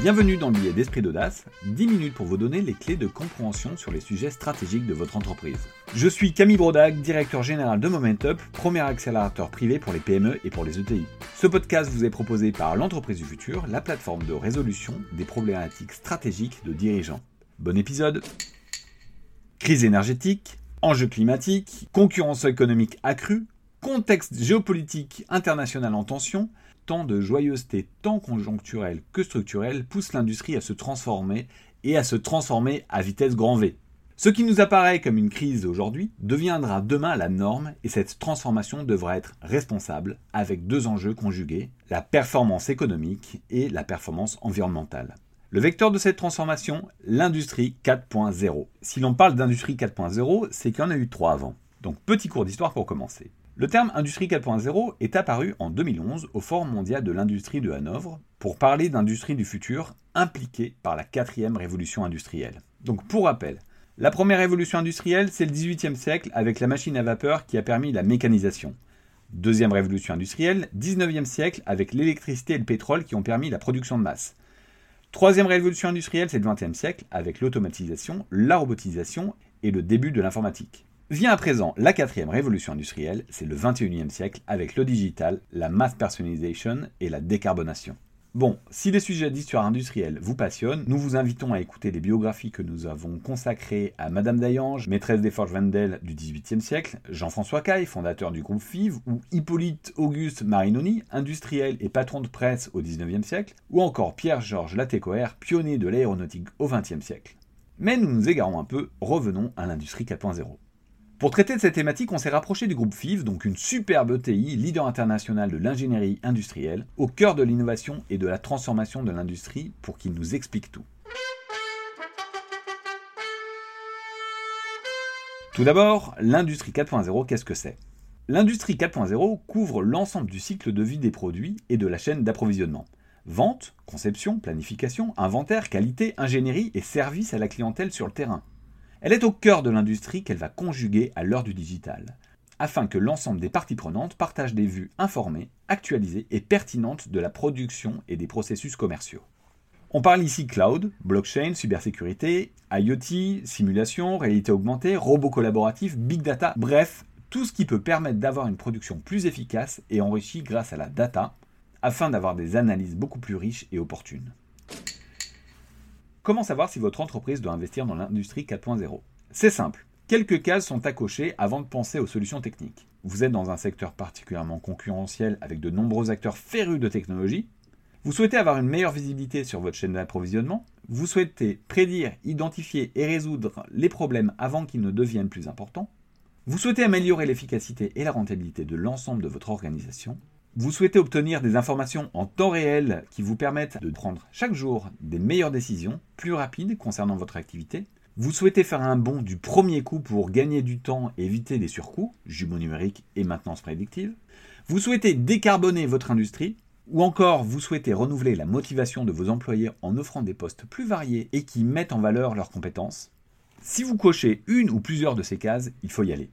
Bienvenue dans le billet d'Esprit d'Audace, 10 minutes pour vous donner les clés de compréhension sur les sujets stratégiques de votre entreprise. Je suis Camille Brodac, directeur général de Momentup, premier accélérateur privé pour les PME et pour les ETI. Ce podcast vous est proposé par l'entreprise du futur, la plateforme de résolution des problématiques stratégiques de dirigeants. Bon épisode Crise énergétique, enjeux climatiques, concurrence économique accrue, contexte géopolitique international en tension, tant de joyeuseté tant conjoncturelle que structurelle pousse l'industrie à se transformer et à se transformer à vitesse grand V. Ce qui nous apparaît comme une crise aujourd'hui deviendra demain la norme et cette transformation devra être responsable avec deux enjeux conjugués, la performance économique et la performance environnementale. Le vecteur de cette transformation, l'industrie 4.0. Si l'on parle d'industrie 4.0, c'est qu'il y en a eu trois avant. Donc petit cours d'histoire pour commencer. Le terme Industrie 4.0 est apparu en 2011 au Forum mondial de l'industrie de Hanovre pour parler d'industrie du futur impliquée par la quatrième révolution industrielle. Donc pour rappel, la première révolution industrielle, c'est le 18e siècle avec la machine à vapeur qui a permis la mécanisation. Deuxième révolution industrielle, 19e siècle avec l'électricité et le pétrole qui ont permis la production de masse. Troisième révolution industrielle, c'est le 20e siècle avec l'automatisation, la robotisation et le début de l'informatique. Vient à présent la quatrième révolution industrielle, c'est le 21e siècle avec le digital, la mass personalization et la décarbonation. Bon, si les sujets d'histoire industrielle vous passionnent, nous vous invitons à écouter les biographies que nous avons consacrées à Madame Dayange, maîtresse des forges Vendel du XVIIIe siècle, Jean-François Caille, fondateur du groupe FIV, ou Hippolyte Auguste Marinoni, industriel et patron de presse au XIXe siècle, ou encore Pierre-Georges Latécoère, pionnier de l'aéronautique au XXe siècle. Mais nous nous égarons un peu, revenons à l'industrie 4.0. Pour traiter de cette thématique, on s'est rapproché du groupe FIV, donc une superbe ETI, leader international de l'ingénierie industrielle, au cœur de l'innovation et de la transformation de l'industrie, pour qu'il nous explique tout. Tout d'abord, l'industrie 4.0, qu'est-ce que c'est? L'industrie 4.0 couvre l'ensemble du cycle de vie des produits et de la chaîne d'approvisionnement. Vente, conception, planification, inventaire, qualité, ingénierie et service à la clientèle sur le terrain. Elle est au cœur de l'industrie qu'elle va conjuguer à l'heure du digital, afin que l'ensemble des parties prenantes partagent des vues informées, actualisées et pertinentes de la production et des processus commerciaux. On parle ici cloud, blockchain, cybersécurité, IoT, simulation, réalité augmentée, robots collaboratifs, big data, bref, tout ce qui peut permettre d'avoir une production plus efficace et enrichie grâce à la data, afin d'avoir des analyses beaucoup plus riches et opportunes. Comment savoir si votre entreprise doit investir dans l'industrie 4.0 C'est simple. Quelques cases sont à cocher avant de penser aux solutions techniques. Vous êtes dans un secteur particulièrement concurrentiel avec de nombreux acteurs férus de technologie. Vous souhaitez avoir une meilleure visibilité sur votre chaîne d'approvisionnement. Vous souhaitez prédire, identifier et résoudre les problèmes avant qu'ils ne deviennent plus importants. Vous souhaitez améliorer l'efficacité et la rentabilité de l'ensemble de votre organisation. Vous souhaitez obtenir des informations en temps réel qui vous permettent de prendre chaque jour des meilleures décisions, plus rapides concernant votre activité? Vous souhaitez faire un bond du premier coup pour gagner du temps et éviter des surcoûts, jumeaux numériques et maintenance prédictive? Vous souhaitez décarboner votre industrie, ou encore vous souhaitez renouveler la motivation de vos employés en offrant des postes plus variés et qui mettent en valeur leurs compétences? Si vous cochez une ou plusieurs de ces cases, il faut y aller.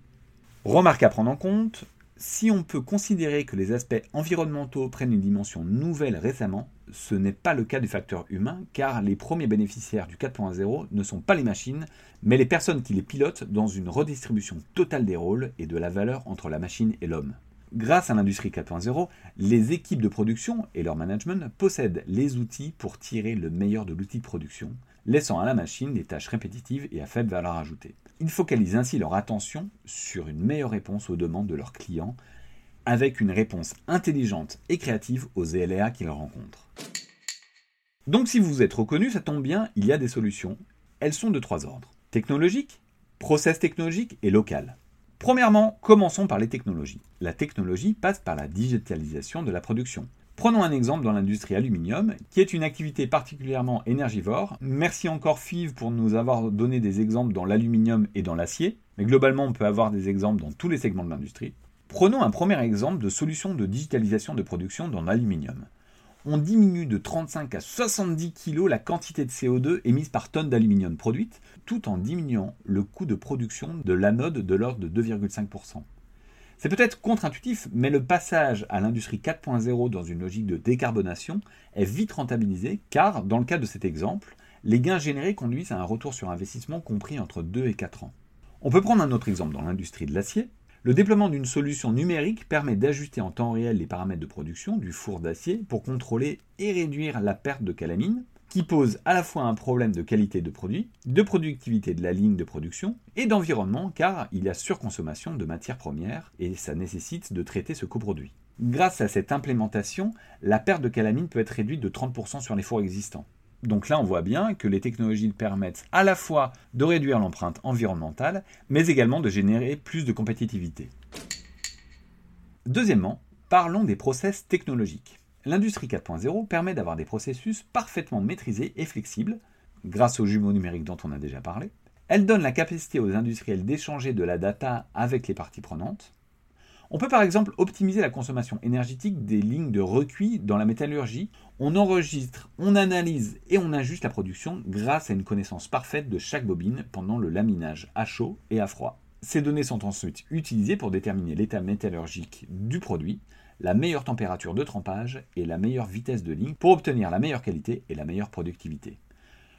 Remarque à prendre en compte, si on peut considérer que les aspects environnementaux prennent une dimension nouvelle récemment, ce n'est pas le cas du facteur humain, car les premiers bénéficiaires du 4.0 ne sont pas les machines, mais les personnes qui les pilotent dans une redistribution totale des rôles et de la valeur entre la machine et l'homme. Grâce à l'industrie 4.0, les équipes de production et leur management possèdent les outils pour tirer le meilleur de l'outil de production, laissant à la machine des tâches répétitives et à faible valeur ajoutée. Ils focalisent ainsi leur attention sur une meilleure réponse aux demandes de leurs clients, avec une réponse intelligente et créative aux ELA qu'ils rencontrent. Donc si vous êtes reconnu, ça tombe bien, il y a des solutions. Elles sont de trois ordres. Technologique, process technologique et local. Premièrement, commençons par les technologies. La technologie passe par la digitalisation de la production. Prenons un exemple dans l'industrie aluminium, qui est une activité particulièrement énergivore. Merci encore FIV pour nous avoir donné des exemples dans l'aluminium et dans l'acier, mais globalement on peut avoir des exemples dans tous les segments de l'industrie. Prenons un premier exemple de solution de digitalisation de production dans l'aluminium. On diminue de 35 à 70 kg la quantité de CO2 émise par tonne d'aluminium produite, tout en diminuant le coût de production de l'anode de l'ordre de 2,5%. C'est peut-être contre-intuitif, mais le passage à l'industrie 4.0 dans une logique de décarbonation est vite rentabilisé car, dans le cas de cet exemple, les gains générés conduisent à un retour sur investissement compris entre 2 et 4 ans. On peut prendre un autre exemple dans l'industrie de l'acier. Le déploiement d'une solution numérique permet d'ajuster en temps réel les paramètres de production du four d'acier pour contrôler et réduire la perte de calamine, qui pose à la fois un problème de qualité de produit, de productivité de la ligne de production et d'environnement car il y a surconsommation de matières premières et ça nécessite de traiter ce coproduit. Grâce à cette implémentation, la perte de calamine peut être réduite de 30% sur les fours existants. Donc là, on voit bien que les technologies permettent à la fois de réduire l'empreinte environnementale, mais également de générer plus de compétitivité. Deuxièmement, parlons des process technologiques. L'industrie 4.0 permet d'avoir des processus parfaitement maîtrisés et flexibles, grâce aux jumeaux numériques dont on a déjà parlé. Elle donne la capacité aux industriels d'échanger de la data avec les parties prenantes. On peut par exemple optimiser la consommation énergétique des lignes de recuit dans la métallurgie. On enregistre, on analyse et on ajuste la production grâce à une connaissance parfaite de chaque bobine pendant le laminage à chaud et à froid. Ces données sont ensuite utilisées pour déterminer l'état métallurgique du produit, la meilleure température de trempage et la meilleure vitesse de ligne pour obtenir la meilleure qualité et la meilleure productivité.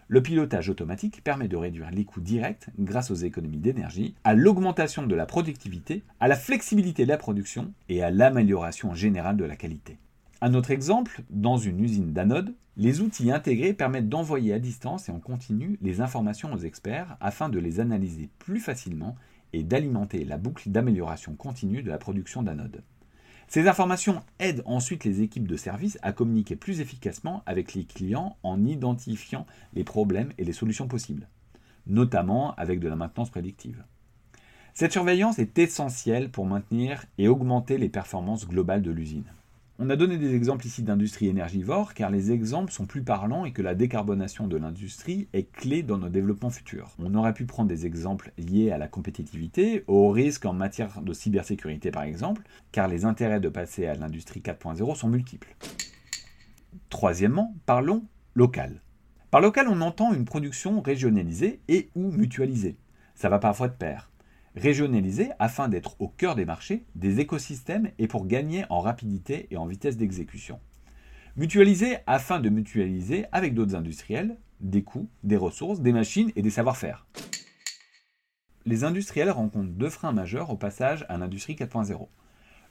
Le pilotage automatique permet de réduire les coûts directs grâce aux économies d'énergie, à l'augmentation de la productivité, à la flexibilité de la production et à l'amélioration générale de la qualité. Un autre exemple, dans une usine d'anode, les outils intégrés permettent d'envoyer à distance et en continu les informations aux experts afin de les analyser plus facilement et d'alimenter la boucle d'amélioration continue de la production d'anode. Ces informations aident ensuite les équipes de service à communiquer plus efficacement avec les clients en identifiant les problèmes et les solutions possibles, notamment avec de la maintenance prédictive. Cette surveillance est essentielle pour maintenir et augmenter les performances globales de l'usine. On a donné des exemples ici d'industrie énergivore car les exemples sont plus parlants et que la décarbonation de l'industrie est clé dans nos développements futurs. On aurait pu prendre des exemples liés à la compétitivité, aux risques en matière de cybersécurité par exemple, car les intérêts de passer à l'industrie 4.0 sont multiples. Troisièmement, parlons local. Par local, on entend une production régionalisée et ou mutualisée. Ça va parfois de pair régionaliser afin d'être au cœur des marchés, des écosystèmes et pour gagner en rapidité et en vitesse d'exécution. Mutualiser afin de mutualiser avec d'autres industriels des coûts, des ressources, des machines et des savoir-faire. Les industriels rencontrent deux freins majeurs au passage à l'industrie 4.0.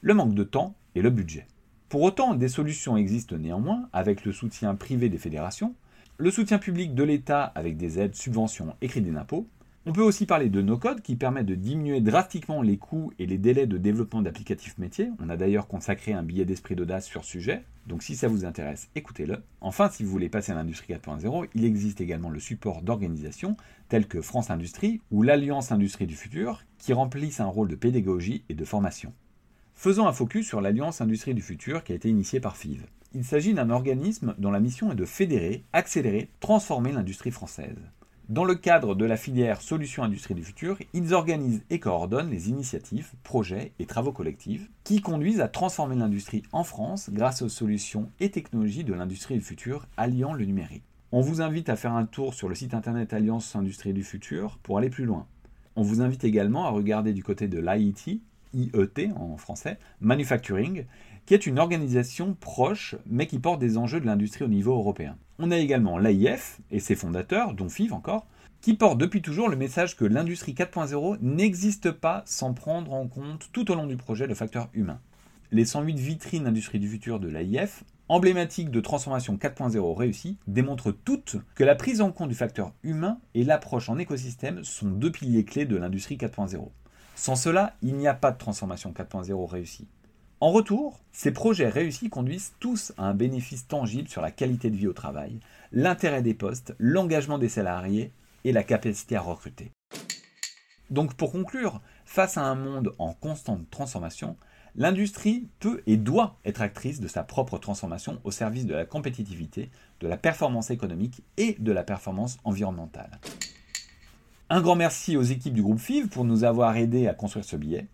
Le manque de temps et le budget. Pour autant, des solutions existent néanmoins avec le soutien privé des fédérations, le soutien public de l'État avec des aides, subventions et crédits d'impôt, on peut aussi parler de no-code qui permet de diminuer drastiquement les coûts et les délais de développement d'applicatifs métiers. On a d'ailleurs consacré un billet d'esprit d'audace sur ce sujet, donc si ça vous intéresse, écoutez-le. Enfin, si vous voulez passer à l'industrie 4.0, il existe également le support d'organisations telles que France Industrie ou l'Alliance Industrie du Futur qui remplissent un rôle de pédagogie et de formation. Faisons un focus sur l'Alliance Industrie du Futur qui a été initiée par FIV. Il s'agit d'un organisme dont la mission est de fédérer, accélérer, transformer l'industrie française. Dans le cadre de la filière Solutions Industrie du Futur, ils organisent et coordonnent les initiatives, projets et travaux collectifs qui conduisent à transformer l'industrie en France grâce aux solutions et technologies de l'industrie du futur alliant le numérique. On vous invite à faire un tour sur le site internet Alliance Industrie du Futur pour aller plus loin. On vous invite également à regarder du côté de l'IET, IET en français, Manufacturing, qui est une organisation proche, mais qui porte des enjeux de l'industrie au niveau européen. On a également l'AIF et ses fondateurs, dont FIV encore, qui portent depuis toujours le message que l'industrie 4.0 n'existe pas sans prendre en compte tout au long du projet le facteur humain. Les 108 vitrines industrie du futur de l'AIF, emblématiques de transformation 4.0 réussie, démontrent toutes que la prise en compte du facteur humain et l'approche en écosystème sont deux piliers clés de l'industrie 4.0. Sans cela, il n'y a pas de transformation 4.0 réussie. En retour, ces projets réussis conduisent tous à un bénéfice tangible sur la qualité de vie au travail, l'intérêt des postes, l'engagement des salariés et la capacité à recruter. Donc pour conclure, face à un monde en constante transformation, l'industrie peut et doit être actrice de sa propre transformation au service de la compétitivité, de la performance économique et de la performance environnementale. Un grand merci aux équipes du groupe FIV pour nous avoir aidés à construire ce billet.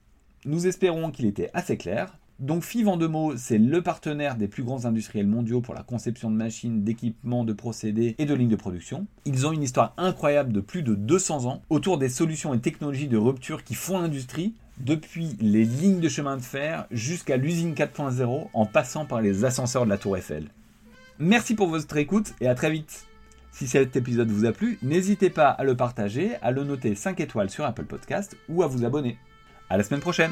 Nous espérons qu'il était assez clair. Donc FIV en deux mots, c'est le partenaire des plus grands industriels mondiaux pour la conception de machines, d'équipements, de procédés et de lignes de production. Ils ont une histoire incroyable de plus de 200 ans autour des solutions et technologies de rupture qui font l'industrie, depuis les lignes de chemin de fer jusqu'à l'usine 4.0 en passant par les ascenseurs de la tour Eiffel. Merci pour votre écoute et à très vite. Si cet épisode vous a plu, n'hésitez pas à le partager, à le noter 5 étoiles sur Apple Podcast ou à vous abonner. À la semaine prochaine